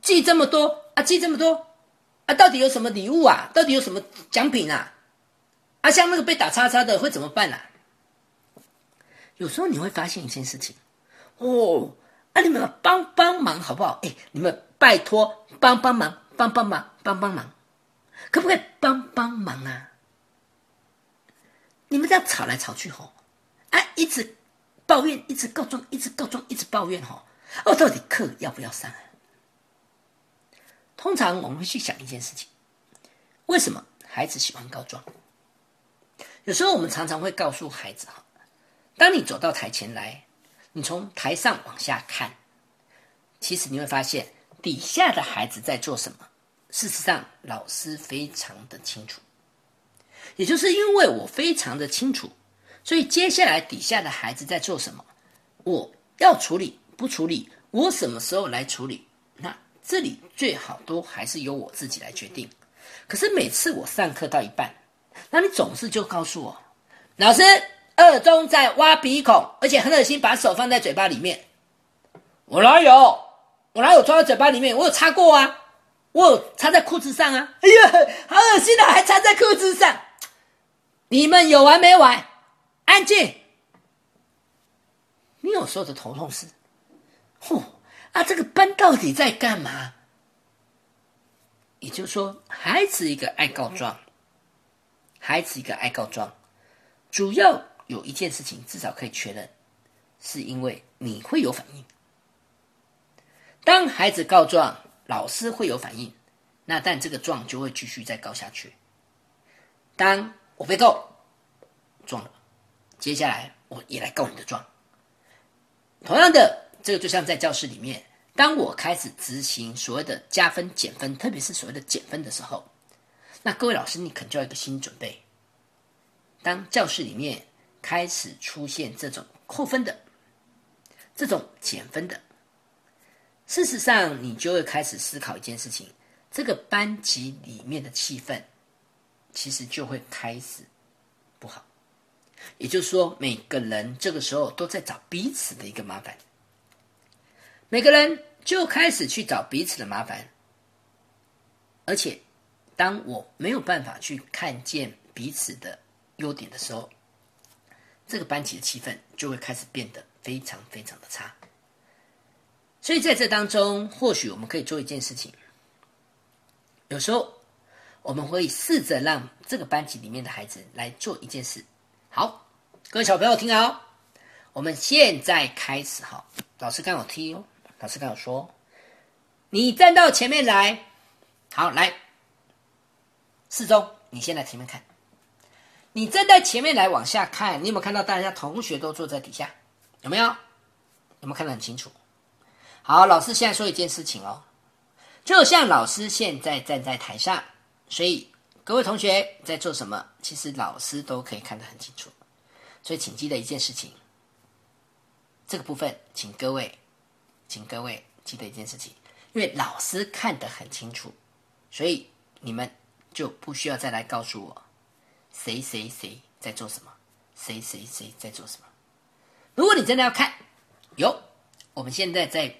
寄这么多啊，寄这么多啊，到底有什么礼物啊？到底有什么奖品啊？啊，像那个被打叉叉的会怎么办啊？有时候你会发现一件事情，哦，啊，你们帮帮忙好不好？哎，你们拜托帮帮忙，帮帮忙，帮帮忙，可不可以帮帮忙啊？你们这样吵来吵去吼，啊，一直抱怨，一直告状，一直告状，一直抱怨吼，哦，到底课要不要上啊？通常我们会去想一件事情：为什么孩子喜欢告状？有时候我们常常会告诉孩子哈。当你走到台前来，你从台上往下看，其实你会发现底下的孩子在做什么。事实上，老师非常的清楚。也就是因为我非常的清楚，所以接下来底下的孩子在做什么，我要处理不处理，我什么时候来处理，那这里最好都还是由我自己来决定。可是每次我上课到一半，那你总是就告诉我，老师。二中在挖鼻孔，而且很恶心，把手放在嘴巴里面。我哪有？我哪有装在嘴巴里面？我有擦过啊，我有擦在裤子上啊。哎呀，好恶心啊，还擦在裤子上！你们有完没完？安静！你有时候的头痛是，嚯啊，这个班到底在干嘛？也就是说，孩子一个爱告状，孩子一个爱告状，主要。有一件事情至少可以确认，是因为你会有反应。当孩子告状，老师会有反应，那但这个状就会继续再告下去。当我被告状了，接下来我也来告你的状。同样的，这个就像在教室里面，当我开始执行所谓的加分、减分，特别是所谓的减分的时候，那各位老师，你肯就要一个心理准备。当教室里面。开始出现这种扣分的、这种减分的，事实上，你就会开始思考一件事情：这个班级里面的气氛，其实就会开始不好。也就是说，每个人这个时候都在找彼此的一个麻烦，每个人就开始去找彼此的麻烦。而且，当我没有办法去看见彼此的优点的时候，这个班级的气氛就会开始变得非常非常的差，所以在这当中，或许我们可以做一件事情。有时候我们会试着让这个班级里面的孩子来做一件事。好，各位小朋友听好，我们现在开始哈。老师刚好听哦，老师刚好说，你站到前面来，好来，四中，你先来前面看。你站在前面来往下看，你有没有看到大家同学都坐在底下？有没有？有没有看得很清楚？好，老师现在说一件事情哦，就像老师现在站在台上，所以各位同学在做什么，其实老师都可以看得很清楚。所以请记得一件事情，这个部分，请各位，请各位记得一件事情，因为老师看得很清楚，所以你们就不需要再来告诉我。谁谁谁在做什么？谁谁谁在做什么？如果你真的要看，有，我们现在在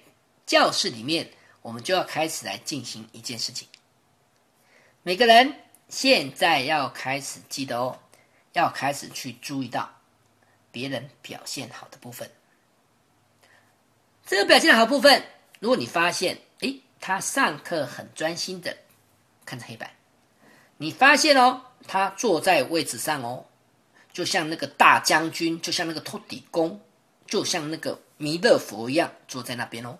教室里面，我们就要开始来进行一件事情。每个人现在要开始记得哦，要开始去注意到别人表现好的部分。这个表现的好部分，如果你发现，诶，他上课很专心的看着黑板，你发现哦。他坐在位置上哦，就像那个大将军，就像那个托底公，就像那个弥勒佛一样坐在那边哦。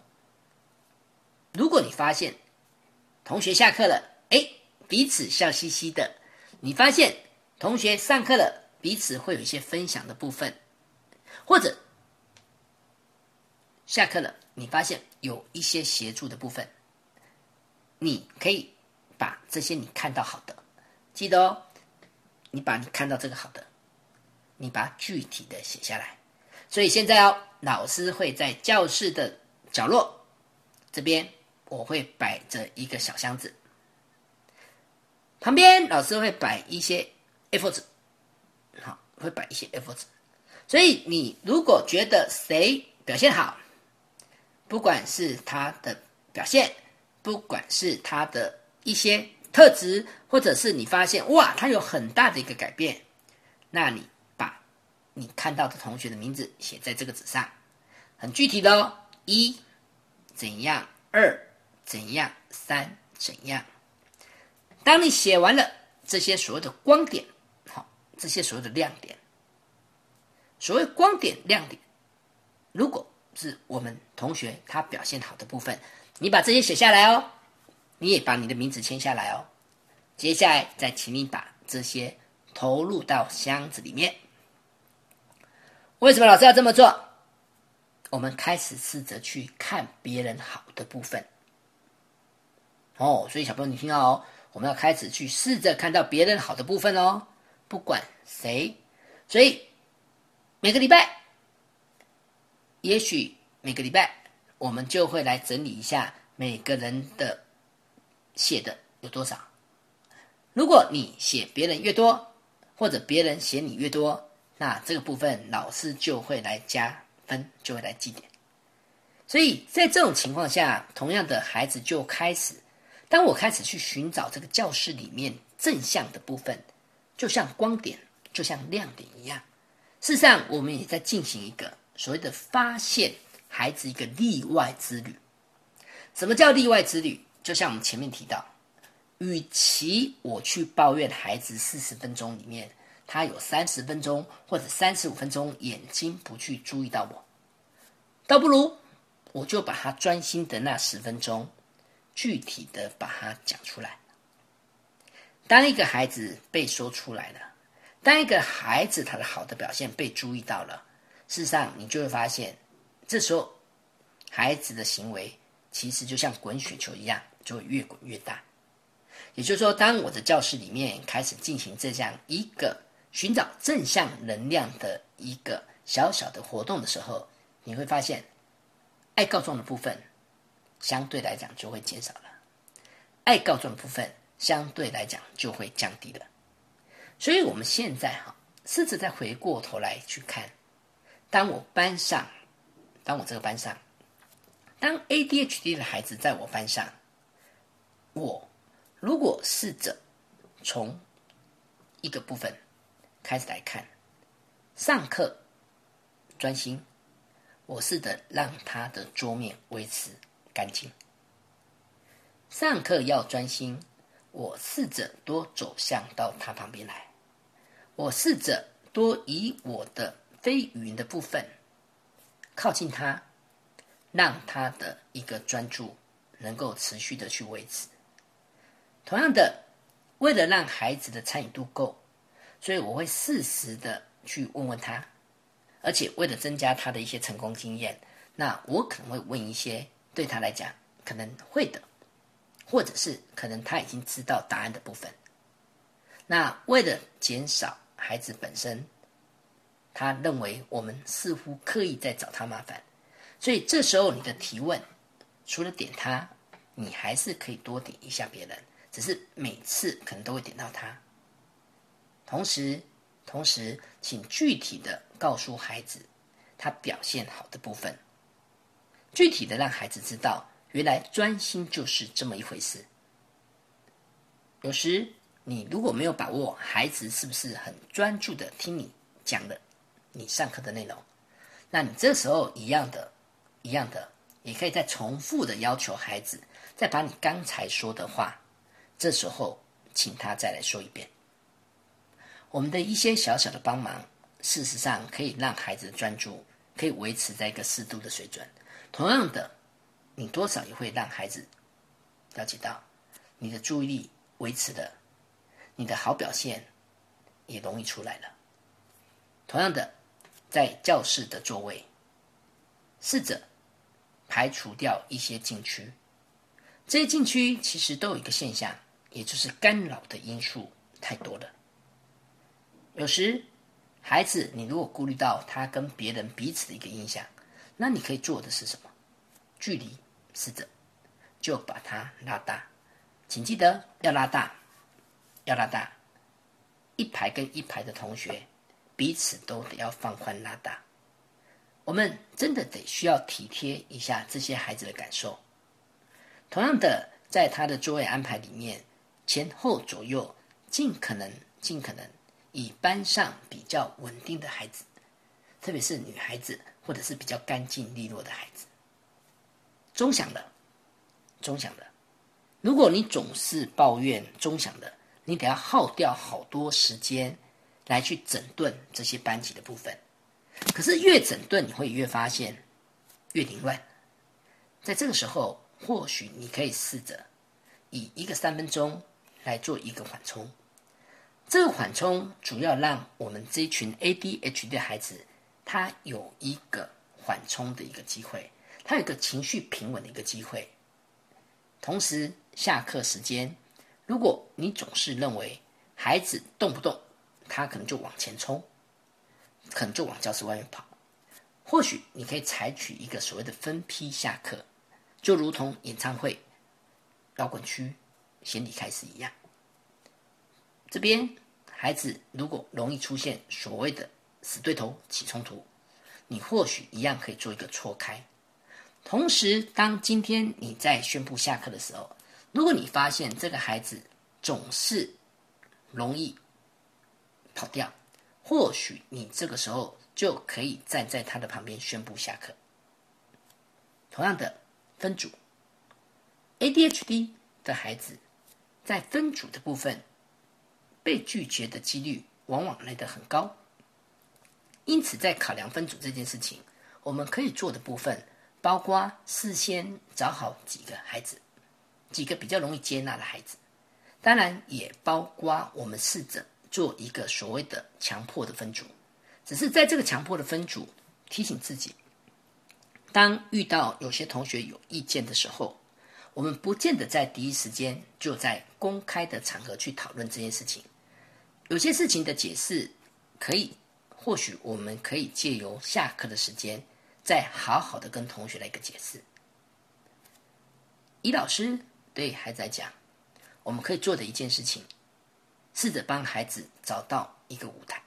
如果你发现同学下课了，哎，彼此笑嘻嘻的；你发现同学上课了，彼此会有一些分享的部分，或者下课了，你发现有一些协助的部分，你可以把这些你看到好的，记得哦。你把你看到这个好的，你把具体的写下来。所以现在哦，老师会在教室的角落这边，我会摆着一个小箱子，旁边老师会摆一些 A4 纸，好，会摆一些 A4 纸。所以你如果觉得谁表现好，不管是他的表现，不管是他的一些特质，或者是你发现哇，他有很大的一个改变，那你把你看到的同学的名字写在这个纸上，很具体的哦，一怎样，二怎样，三怎样。当你写完了这些所谓的光点，好，这些所谓的亮点，所谓光点亮点，如果是我们同学他表现好的部分，你把这些写下来哦，你也把你的名字签下来哦。接下来再请你把这些投入到箱子里面。为什么老师要这么做？我们开始试着去看别人好的部分。哦，所以小朋友你听到哦，我们要开始去试着看到别人好的部分哦，不管谁。所以每个礼拜。也许每个礼拜我们就会来整理一下每个人的写的有多少。如果你写别人越多，或者别人写你越多，那这个部分老师就会来加分，就会来记点。所以在这种情况下，同样的孩子就开始，当我开始去寻找这个教室里面正向的部分，就像光点，就像亮点一样。事实上，我们也在进行一个。所谓的发现孩子一个例外之旅，什么叫例外之旅？就像我们前面提到，与其我去抱怨孩子四十分钟里面他有三十分钟或者三十五分钟眼睛不去注意到我，倒不如我就把他专心的那十分钟具体的把它讲出来。当一个孩子被说出来了，当一个孩子他的好的表现被注意到了。事实上，你就会发现，这时候孩子的行为其实就像滚雪球一样，就会越滚越大。也就是说，当我的教室里面开始进行这样一个寻找正向能量的一个小小的活动的时候，你会发现，爱告状的部分相对来讲就会减少了，爱告状的部分相对来讲就会降低了。所以，我们现在哈，试着再回过头来去看。当我班上，当我这个班上，当 ADHD 的孩子在我班上，我如果试着从一个部分开始来看，上课专心，我试着让他的桌面维持干净。上课要专心，我试着多走向到他旁边来，我试着多以我的。非语言的部分，靠近他，让他的一个专注能够持续的去维持。同样的，为了让孩子的参与度够，所以我会适时的去问问他，而且为了增加他的一些成功经验，那我可能会问一些对他来讲可能会的，或者是可能他已经知道答案的部分。那为了减少孩子本身。他认为我们似乎刻意在找他麻烦，所以这时候你的提问，除了点他，你还是可以多点一下别人，只是每次可能都会点到他。同时，同时，请具体的告诉孩子他表现好的部分，具体的让孩子知道，原来专心就是这么一回事。有时你如果没有把握孩子是不是很专注的听你讲的。你上课的内容，那你这时候一样的，一样的，也可以再重复的要求孩子，再把你刚才说的话，这时候请他再来说一遍。我们的一些小小的帮忙，事实上可以让孩子专注，可以维持在一个适度的水准。同样的，你多少也会让孩子了解到，你的注意力维持的，你的好表现也容易出来了。同样的。在教室的座位，试着排除掉一些禁区。这些禁区其实都有一个现象，也就是干扰的因素太多了。有时孩子，你如果顾虑到他跟别人彼此的一个印象，那你可以做的是什么？距离试着就把它拉大。请记得要拉大，要拉大。一排跟一排的同学。彼此都得要放宽拉大。我们真的得需要体贴一下这些孩子的感受。同样的，在他的座位安排里面，前后左右尽可能尽可能以班上比较稳定的孩子，特别是女孩子或者是比较干净利落的孩子。钟响了，钟响了。如果你总是抱怨钟响的，你得要耗掉好多时间来去整顿这些班级的部分。可是越整顿，你会越发现越凌乱。在这个时候，或许你可以试着以一个三分钟来做一个缓冲。这个缓冲主要让我们这群 ADHD 的孩子，他有一个缓冲的一个机会，他有一个情绪平稳的一个机会。同时，下课时间，如果你总是认为孩子动不动他可能就往前冲。可能就往教室外面跑。或许你可以采取一个所谓的分批下课，就如同演唱会摇滚区先离开时一样。这边孩子如果容易出现所谓的死对头起冲突，你或许一样可以做一个错开。同时，当今天你在宣布下课的时候，如果你发现这个孩子总是容易跑掉。或许你这个时候就可以站在他的旁边宣布下课。同样的，分组，ADHD 的孩子在分组的部分被拒绝的几率往往来得很高。因此，在考量分组这件事情，我们可以做的部分包括事先找好几个孩子，几个比较容易接纳的孩子，当然也包括我们试着。做一个所谓的强迫的分组，只是在这个强迫的分组，提醒自己，当遇到有些同学有意见的时候，我们不见得在第一时间就在公开的场合去讨论这件事情。有些事情的解释，可以或许我们可以借由下课的时间，再好好的跟同学来一个解释。以老师对孩子来讲，我们可以做的一件事情。试着帮孩子找到一个舞台，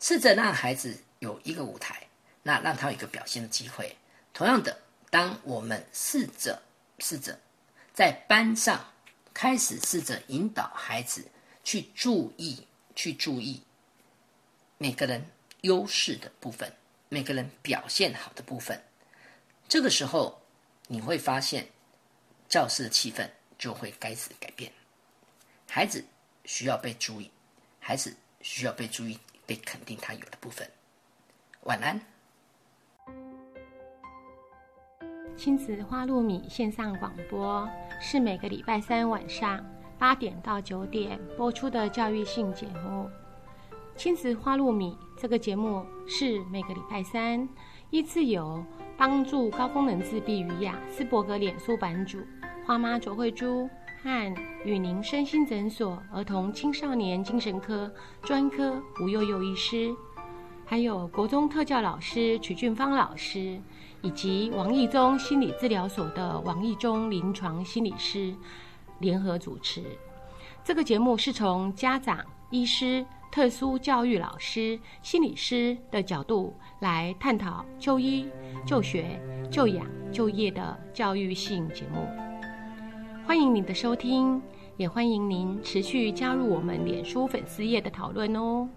试着让孩子有一个舞台，那让他有一个表现的机会。同样的，当我们试着试着在班上开始试着引导孩子去注意、去注意每个人优势的部分，每个人表现好的部分，这个时候你会发现教室的气氛就会开始改变，孩子。需要被注意，孩子需要被注意、被肯定他有的部分。晚安。亲子花露米线上广播是每个礼拜三晚上八点到九点播出的教育性节目。亲子花露米这个节目是每个礼拜三依次由帮助高功能自闭与雅斯伯格脸书版主花妈卓慧珠。和与您身心诊所儿童青少年精神科专科吴幼幼医师，还有国中特教老师曲俊芳老师，以及王义中心理治疗所的王义中临床心理师联合主持。这个节目是从家长、医师、特殊教育老师、心理师的角度来探讨就医、就学、就养、就业的教育性节目。欢迎您的收听，也欢迎您持续加入我们脸书粉丝页的讨论哦。